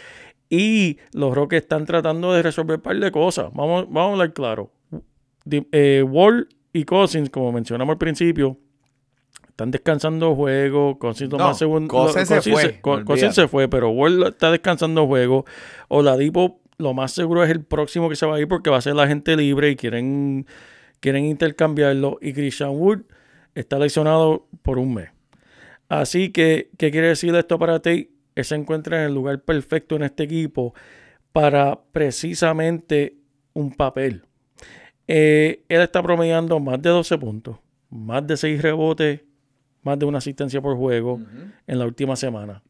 Speaker 1: y los Rockets están tratando de resolver un par de cosas. Vamos, vamos a hablar claro. Eh, Wall y Cousins, como mencionamos al principio, están descansando juego. Cousins lo
Speaker 2: No,
Speaker 1: más segundo.
Speaker 2: Cousins se fue,
Speaker 1: Co-
Speaker 2: olvídate.
Speaker 1: Cousins se fue, pero Wall está descansando juego. Oladipo, lo más seguro es el próximo que se va a ir porque va a ser la gente libre y quieren, quieren intercambiarlo. Y Christian Wood está lesionado por un mes. Así que, ¿qué quiere decir esto para ti? Él se encuentra en el lugar perfecto en este equipo para precisamente un papel. Eh, él está promediando más de 12 puntos, más de 6 rebotes, más de una asistencia por juego en la última semana.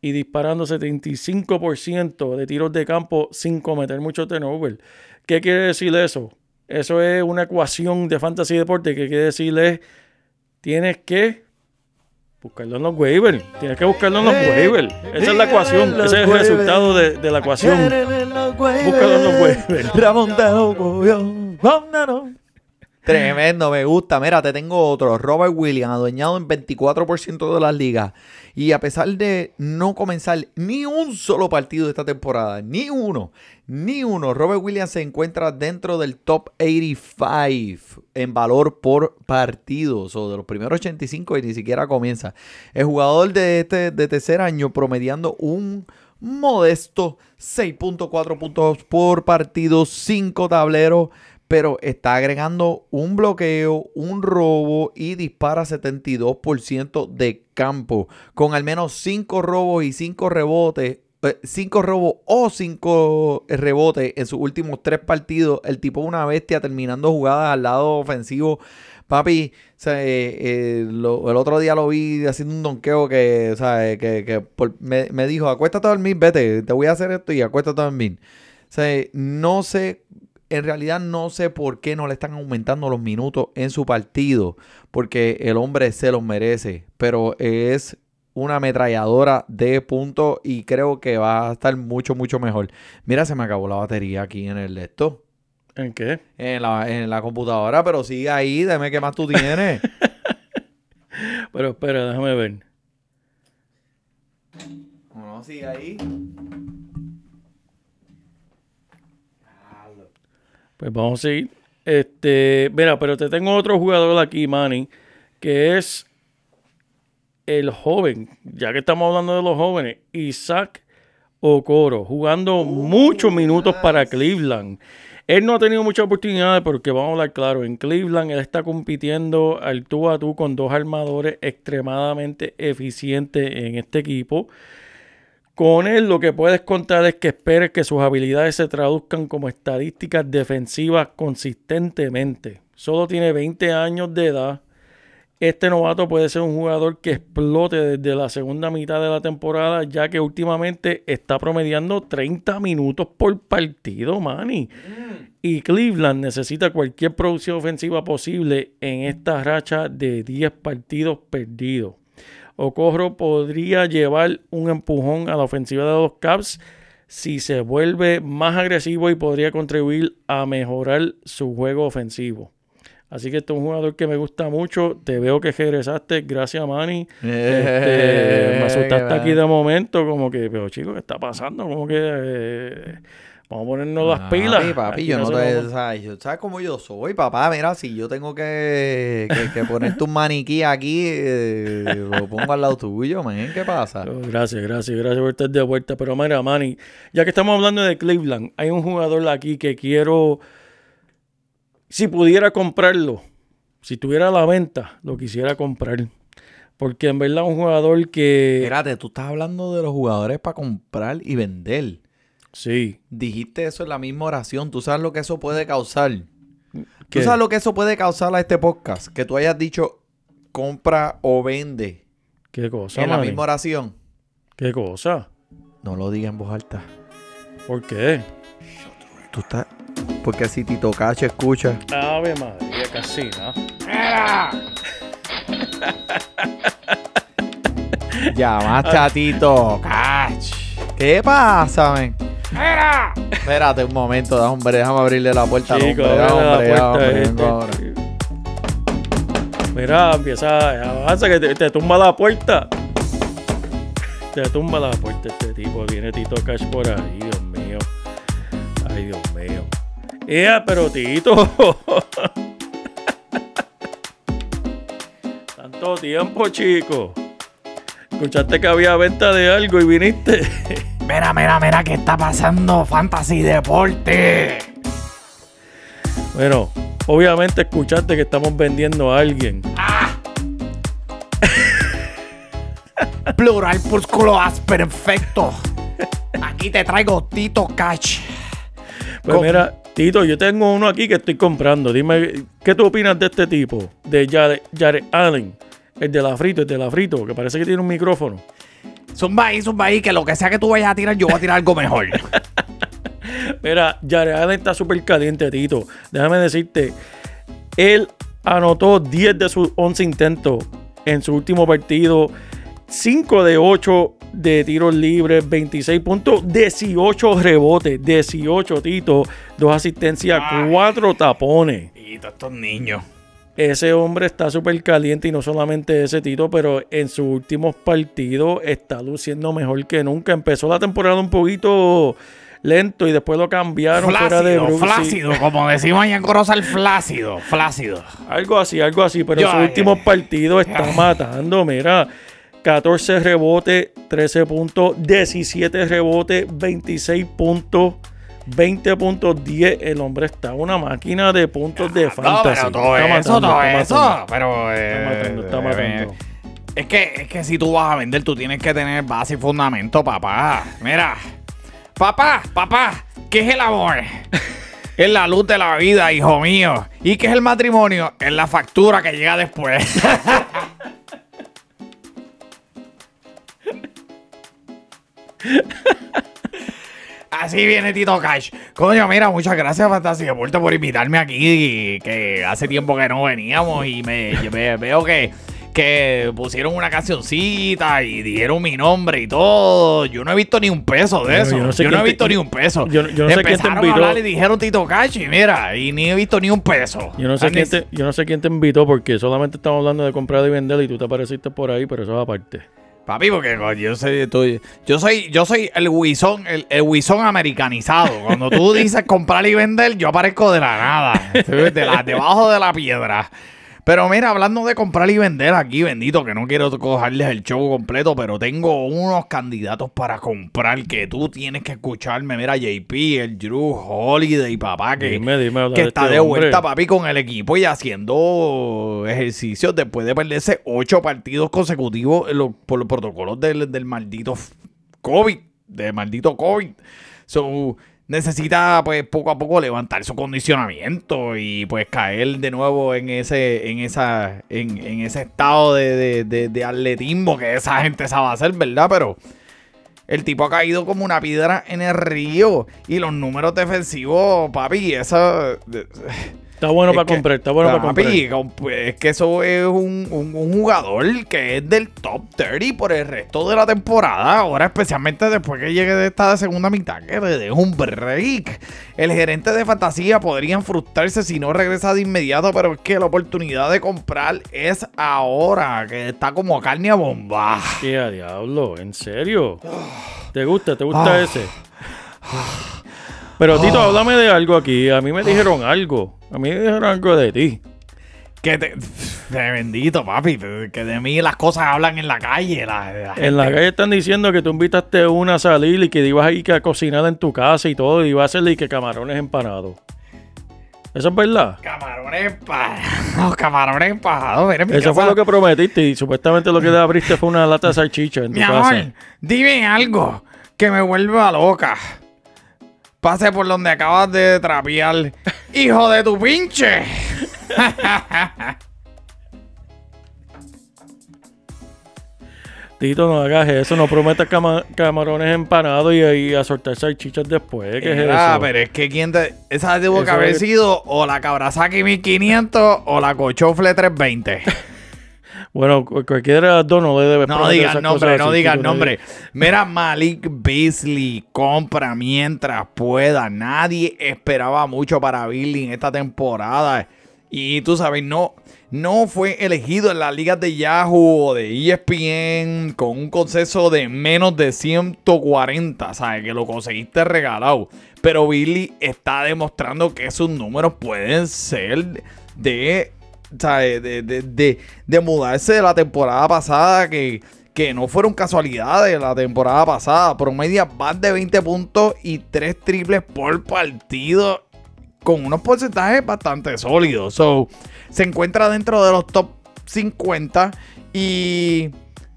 Speaker 1: Y disparando 75% de tiros de campo sin cometer mucho turnover. ¿Qué quiere decir eso? Eso es una ecuación de fantasy deporte que quiere decirle tienes que buscarlo en los waivers. Tienes que buscarlo en los waivers. Esa es la ecuación.
Speaker 2: los
Speaker 1: Ese es el resultado de, de la ecuación. Búscalo en los waivers.
Speaker 2: Ramón. Tremendo, me gusta. Mira, te tengo otro. Robert Williams, adueñado en 24% de las ligas. Y a pesar de no comenzar ni un solo partido de esta temporada, ni uno, ni uno, Robert Williams se encuentra dentro del top 85 en valor por partidos. O de los primeros 85 y ni siquiera comienza. El jugador de este de tercer año promediando un modesto 6.4 puntos por partido, 5 tableros, pero está agregando un bloqueo, un robo y dispara 72% de campo, con al menos 5 robos y 5 rebotes. 5 robos o 5 rebotes en sus últimos 3 partidos. El tipo una bestia terminando jugadas al lado ofensivo. Papi, o sea, eh, eh, el otro día lo vi haciendo un donqueo que, o sea, eh, que, me, me dijo, acuéstate a dormir, vete, te voy a hacer esto y acuéstate a dormir. O sea, no sé, en realidad no sé por qué no le están aumentando los minutos en su partido, porque el hombre se los merece, pero es una ametralladora de puntos y creo que va a estar mucho, mucho mejor. Mira, se me acabó la batería aquí en el esto.
Speaker 1: ¿En qué?
Speaker 2: En la, en la computadora, pero sigue ahí, dime qué más tú tienes. (laughs)
Speaker 1: Pero espera, déjame ver.
Speaker 2: no, no, sigue ahí.
Speaker 1: Pues vamos a seguir. Este, mira, pero te tengo otro jugador aquí, Manny, que es el joven, ya que estamos hablando de los jóvenes, Isaac Okoro, jugando muchos minutos para Cleveland. Él no ha tenido muchas oportunidades porque vamos a hablar claro, en Cleveland él está compitiendo al tú a tú con dos armadores extremadamente eficientes en este equipo. Con él lo que puedes contar es que esperes que sus habilidades se traduzcan como estadísticas defensivas consistentemente. Solo tiene 20 años de edad. Este novato puede ser un jugador que explote desde la segunda mitad de la temporada, ya que últimamente está promediando 30 minutos por partido, Manny. Y Cleveland necesita cualquier producción ofensiva posible en esta racha de 10 partidos perdidos. Ocorro podría llevar un empujón a la ofensiva de los Caps si se vuelve más agresivo y podría contribuir a mejorar su juego ofensivo. Así que este es un jugador que me gusta mucho. Te veo que regresaste. Gracias, Manny. Este, (laughs) me asustaste aquí de momento, como que, pero chico, ¿qué está pasando? Como que eh, vamos a ponernos las pilas.
Speaker 2: Papi, papi, yo no te.
Speaker 1: vamos-
Speaker 2: ¿sabes? Yo- ¿Sabes cómo yo soy, papá? Mira, si yo tengo que, que, que ponerte un maniquí aquí, eh, lo pongo al lado tuyo, man. ¿Qué pasa?
Speaker 1: Oh, Gracias, gracias, gracias por estar de vuelta. Pero mira, Manny, ya que estamos hablando de Cleveland, hay un jugador aquí que quiero, si pudiera comprarlo, si tuviera la venta, lo quisiera comprar. Porque en verdad un jugador que...
Speaker 2: Espérate, tú estás hablando de los jugadores para comprar y vender.
Speaker 1: Sí.
Speaker 2: Dijiste eso en la misma oración. ¿Tú sabes lo que eso puede causar?
Speaker 1: ¿Qué?
Speaker 2: ¿Tú sabes lo que eso puede causar a este podcast? Que tú hayas dicho compra o vende
Speaker 1: ¿Qué cosa,
Speaker 2: en la misma oración.
Speaker 1: ¿Qué cosa?
Speaker 2: No lo digas en voz alta.
Speaker 1: ¿Por qué?
Speaker 2: Tú estás... Porque si Tito Cacho escucha...
Speaker 1: Ave María, casi, ¿no?
Speaker 2: Llamaste a Tito Cach. ¿Qué pasa, men? Espérate un momento, da, hombre, déjame abrirle la puerta al hombre, da,
Speaker 1: abre la
Speaker 2: hombre, da,
Speaker 1: puerta
Speaker 2: hombre,
Speaker 1: este.
Speaker 2: ahora.
Speaker 1: Mira, empieza, avanza que te, te tumba la puerta. Te tumba la puerta este tipo. Viene Tito Cash por ahí, Dios mío. Ay, Dios mío. ¡Ea, pero Tito! (laughs) Tanto tiempo, chico. Escuchaste que había venta de algo y viniste. (laughs)
Speaker 6: Mira, mira, mira, ¿qué está pasando? Fantasy Deporte.
Speaker 1: Bueno, obviamente escuchaste que estamos vendiendo a alguien.
Speaker 6: Plural púsculo as perfecto. Aquí te traigo Tito Cash.
Speaker 1: Pues
Speaker 6: Con-
Speaker 1: mira, Tito, yo tengo uno aquí que estoy comprando. Dime, ¿qué tú opinas de este tipo? De Jared, Jared Allen. El de la frito, el de la frito, que parece que tiene un micrófono.
Speaker 2: Zumba ahí, zumba ahí, que lo que sea que tú vayas a tirar, yo voy a tirar algo mejor. (laughs)
Speaker 1: Mira, Jared Allen está súper caliente, Tito. Déjame decirte, él anotó 10 de sus 11 intentos en su último partido. 5 de 8 de tiros libres, 26 puntos, 18 rebotes, 18 Tito, 2 asistencias,
Speaker 2: Ay.
Speaker 1: 4 tapones.
Speaker 2: y todos estos niños.
Speaker 1: Ese hombre está súper caliente y no solamente ese Tito, pero en sus últimos partidos está luciendo mejor que nunca. Empezó la temporada un poquito lento y después lo cambiaron fuera de
Speaker 2: Flácido,
Speaker 1: Brooklyn.
Speaker 2: flácido, como decimos allá en Corozal, flácido, flácido.
Speaker 1: Algo así, algo así, pero en sus últimos partidos está matando, mira. 14 rebotes, 13 puntos, 17 rebotes, 26 puntos, 20 puntos, 10. El hombre está una máquina de puntos de
Speaker 2: No,
Speaker 1: fantasy.
Speaker 2: pero todo
Speaker 1: Está
Speaker 2: eso,
Speaker 1: matando,
Speaker 2: todo
Speaker 1: está
Speaker 2: eso.
Speaker 1: matando.
Speaker 2: Pero, eh,
Speaker 1: Está matando, está matando.
Speaker 2: Es que, es que si tú vas a vender, tú tienes que tener base y fundamento, papá. Mira, papá, papá, ¿qué es el amor? (laughs) Es la luz de la vida, hijo mío. ¿Y qué es el matrimonio? Es la factura que llega después. (laughs) (laughs) Así viene Tito Cash. Coño, mira, muchas gracias, Fantasía Deporte, por invitarme aquí. Que hace tiempo que no veníamos y me, me- veo que, que pusieron una cancioncita y dieron mi nombre y todo. Yo no he visto ni un peso de eso.
Speaker 1: yo
Speaker 2: Yo
Speaker 1: no
Speaker 2: he
Speaker 1: te-
Speaker 2: visto ni un peso.
Speaker 1: yo no- yo no sé quién te
Speaker 2: Empezaron a
Speaker 1: invitó.
Speaker 2: hablar y dijeron Tito Cash y mira, y ni he visto ni un peso.
Speaker 1: Yo no, sé
Speaker 2: Ah,
Speaker 1: quién te, yo no sé quién te invitó porque solamente estamos hablando de comprar y vender y tú te apareciste por ahí, pero eso es aparte.
Speaker 2: Papi, porque yo soy, estoy- yo soy, yo soy el huizón, el, el americanizado. Cuando tú dices comprar y vender, yo aparezco de la nada, de debajo de la piedra. Pero mira, hablando de comprar y vender aquí, bendito, que no quiero cogerles el show completo, pero tengo unos candidatos para comprar que tú tienes que escucharme. Mira, JP, el Drew Holiday, papá, que,
Speaker 1: Dime, dime, habla
Speaker 2: que
Speaker 1: de
Speaker 2: está
Speaker 1: este
Speaker 2: de
Speaker 1: hombre.
Speaker 2: vuelta, papi, con el equipo y haciendo ejercicios después de perderse ocho partidos consecutivos los- por los protocolos del, del maldito COVID, del maldito COVID. So, necesita, pues, poco a poco levantar su condicionamiento y, pues, caer de nuevo en ese, en esa, en, en ese estado de, de- de- de atletismo que esa gente sabe hacer, ¿verdad? Pero el tipo ha caído como una piedra en el río y los números defensivos, papi, esa...
Speaker 1: Está bueno
Speaker 2: Es
Speaker 1: para
Speaker 2: que-
Speaker 1: comprar, está bueno para comprar.
Speaker 2: Papi, com- pues, es que eso es un, un- un jugador que es del top 30 por el resto de la temporada. Ahora, especialmente después que llegue de esta segunda mitad, que le un break. El gerente de fantasía podrían frustrarse si no regresa de inmediato, pero es que la oportunidad de comprar es ahora, que está como carne a bomba.
Speaker 1: ¿Qué a diablo? ¿En serio? ¿Te gusta? ¿Te gusta
Speaker 2: Ah.
Speaker 1: ese? Pero Tito, háblame de algo aquí. A mí me dijeron algo. A mí me dijeron algo de ti.
Speaker 2: Que te, de bendito, papi, que de mí las cosas hablan en la calle. la- la
Speaker 1: En la calle están diciendo que tú invitaste a una a salir y que ibas a ir a cocinar en tu casa y todo, y ibas a hacerle que camarones empanados. ¿Eso es verdad?
Speaker 2: Camarones empajados, (laughs) camarones empajados.
Speaker 1: Eso fue lo que prometiste y supuestamente lo que te abriste fue una lata de salchicha en tu
Speaker 2: Mi
Speaker 1: casa.
Speaker 2: amor, dime algo que me vuelva loca. Pase por donde acabas de trapear. (laughs) ¡Hijo de tu pinche! (laughs)
Speaker 1: Tito, no hagas eso, no prometas cama- camarones empanados y, y a soltar salchichas después. ¿Qué es
Speaker 2: Mira,
Speaker 1: eso?
Speaker 2: pero es que quién te... Esa tuvo que haber sido o la Kawasaki 1500 o la Cochofle 320. (laughs)
Speaker 1: Bueno, cu- cualquiera dos no le debes
Speaker 2: No digas nombre, no digas nombre. Mira, Malik Beasley compra mientras pueda. Nadie esperaba mucho para Billy en esta temporada. Y tú sabes, no, no fue elegido en las ligas de Yahoo o de ESPN con un consenso de menos de 140. ¿Sabes? Que lo conseguiste regalado. Pero Billy está demostrando que sus números pueden ser de De, de, de, de mudarse de la temporada pasada que, que no fueron casualidades de la temporada pasada. Promedia más de 20 puntos y 3 triples por partido con unos porcentajes bastante sólidos. So, se encuentra dentro de los top 50 y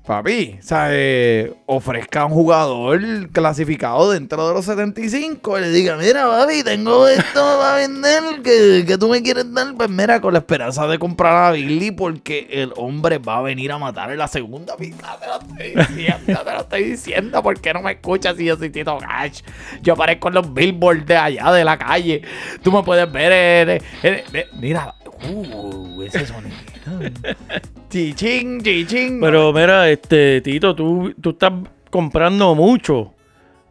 Speaker 2: Papi, o sea, eh, ofrezca a un jugador clasificado dentro de los 75 y le diga, mira, papi, tengo esto (laughs) para vender que, que tú me quieres dar. Pues mira, con la esperanza de comprar a Billy porque el hombre va a venir a matar en la segunda mitad. Te lo estoy diciendo, te lo estoy diciendo. ¿Por qué no me escuchas si yo soy Tito Cash? Yo aparezco en los billboards de allá de la calle. Tú me puedes ver en- en- en- mira, uh, ese sonido. (laughs) Chichín, chichín.
Speaker 1: Pero mira, este, Tito, tú, tú estás comprando mucho,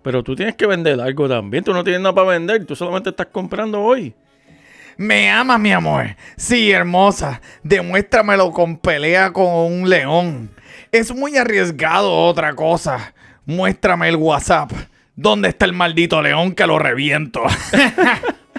Speaker 1: pero tú tienes que vender algo también. Tú no tienes nada para vender, tú solamente estás comprando hoy.
Speaker 2: Me amas, mi amor. Sí, hermosa. Demuéstramelo con pelea con un león. Es muy arriesgado otra cosa. Muéstrame el WhatsApp. ¿Dónde está el maldito león que lo reviento? (laughs)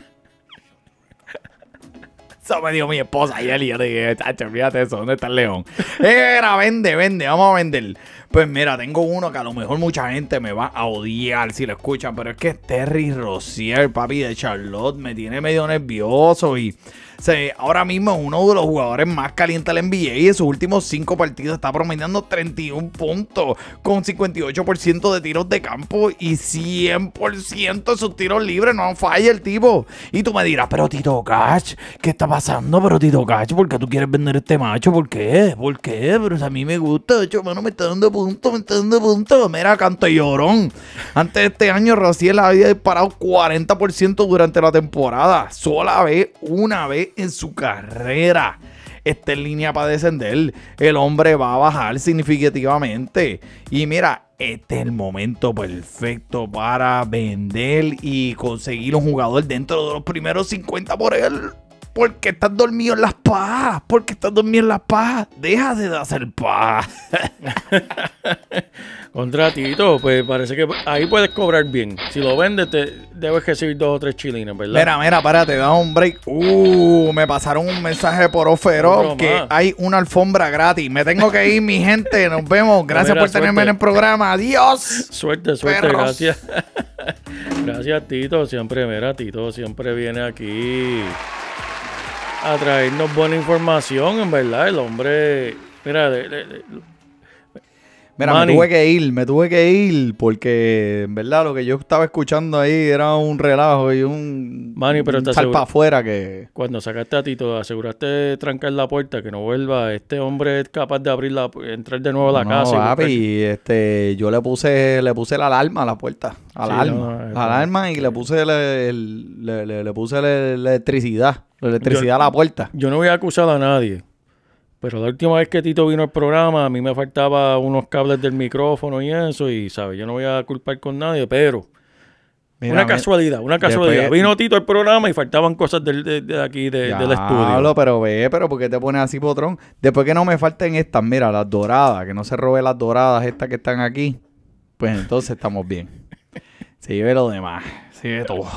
Speaker 2: Me dio mi esposa ayer y yo le dije, chacho, fíjate eso, ¿dónde está el león? Era, vende, vende, vamos a vender. Pues mira, tengo uno que a lo mejor mucha gente me va a odiar si lo escuchan, pero es que Terry Rozier, papi de Charlotte, me tiene medio nervioso y ahora mismo es uno de los jugadores más calientes del NBA y en sus últimos cinco partidos está promediando 31 puntos con 58% de tiros de campo y 100% de sus tiros libres, no falla el tipo. Y tú me dirás, pero Tito Cash, ¿qué está pasando? Pero Tito Cash, ¿por qué tú quieres vender este macho? ¿Por qué? ¿Por qué? Pero a mí me gusta, hecho, mano, me está dando puntos, me está dando puntos. Mira, canto llorón. Antes de este año, Rociel había disparado 40% durante la temporada. Sola vez, una vez en su carrera. Está en línea para descender. El hombre va a bajar significativamente. Y mira, este es el momento perfecto para vender y conseguir un jugador dentro de los primeros 50 por él. Porque estás dormido en las paz. Porque estás dormido en las paz. Deja de hacer paz. (laughs)
Speaker 1: Contra Tito, pues parece que ahí puedes cobrar bien. Si lo vendes, te debes recibir dos o tres chilines, ¿verdad?
Speaker 2: Mira, mira, párate, da un break. Uh, me pasaron un mensaje por Ofero que hay una alfombra gratis. Me tengo que ir, mi gente. Nos vemos. Gracias
Speaker 1: Mira,
Speaker 2: por tenerme en el programa. Adiós.
Speaker 1: Suerte, suerte,
Speaker 2: Perros.
Speaker 1: gracias. (laughs) gracias, Tito. Siempre, mira, Tito siempre viene aquí a traernos buena información, en verdad. El hombre, mira, de- de-
Speaker 4: Mira,
Speaker 1: Manny.
Speaker 4: me tuve que ir, me tuve que ir porque en verdad lo que yo estaba escuchando ahí era un relajo y un,
Speaker 1: Manny, pero
Speaker 4: un
Speaker 1: te
Speaker 4: para afuera que...
Speaker 1: cuando sacaste a Tito, aseguraste de trancar la puerta, que no vuelva. Este hombre es capaz de abrir la, entrar de nuevo a la
Speaker 4: no,
Speaker 1: casa. y buscar-
Speaker 4: papi, este, yo le puse, le puse la alarma a la puerta,
Speaker 1: Sí,
Speaker 4: alarma,
Speaker 1: no,
Speaker 4: la
Speaker 1: no.
Speaker 4: alarma y le puse, le, el- le, le- le puse la, la electricidad, la electricidad a la puerta.
Speaker 1: Yo no voy a acusar a nadie. Pero la última vez que Tito vino al programa, a mí me faltaba unos cables del micrófono y eso, y sabes, yo no voy a culpar con nadie, pero
Speaker 4: Mira,
Speaker 1: una casualidad, una
Speaker 4: después-
Speaker 1: casualidad. Vino Tito al programa y faltaban cosas del, de, de aquí, de- del estudio.
Speaker 4: Diablo, pero ve, pero ¿por qué te pones así, potrón? Después que no me falten estas, mira, las doradas, que no se robe las doradas estas que están aquí, pues entonces estamos bien. (laughs) Se lleve lo demás, se lleve todo.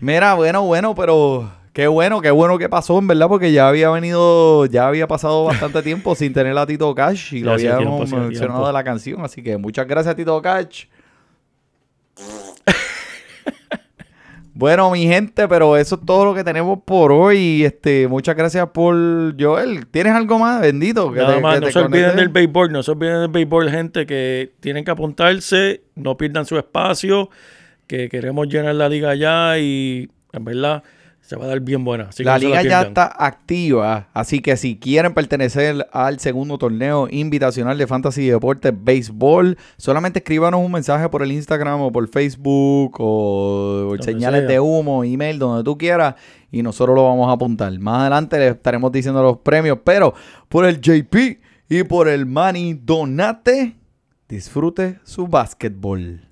Speaker 4: Mira, bueno, bueno, pero qué bueno, qué bueno que pasó, en verdad, porque ya había venido, ya había pasado (laughs) bastante tiempo sin tener a Tito Cash y lo habíamos
Speaker 1: tiempo,
Speaker 4: mencionado de la canción, así que muchas gracias, Tito Cash. (laughs) Bueno, mi gente, pero eso es todo lo que tenemos por hoy. Este, muchas gracias por Joel. ¿Tienes algo más? Bendito. que
Speaker 1: Nada
Speaker 4: te-
Speaker 1: más,
Speaker 4: que
Speaker 1: no
Speaker 4: te
Speaker 1: se olviden del béisbol, no se olviden del béisbol, gente, que tienen que apuntarse, no pierdan su espacio, que queremos llenar la liga ya y en verdad se va a dar bien buena. Así
Speaker 4: la liga ya está activa, así que si quieren pertenecer al segundo torneo invitacional de Fantasy Deportes Béisbol, solamente escríbanos un mensaje por el Instagram o por Facebook o por señales
Speaker 1: sea.
Speaker 4: de humo, email, donde tú quieras y nosotros lo vamos a apuntar. Más adelante les estaremos diciendo los premios, pero por el JP y por el Manny Donate, disfrute su básquetbol.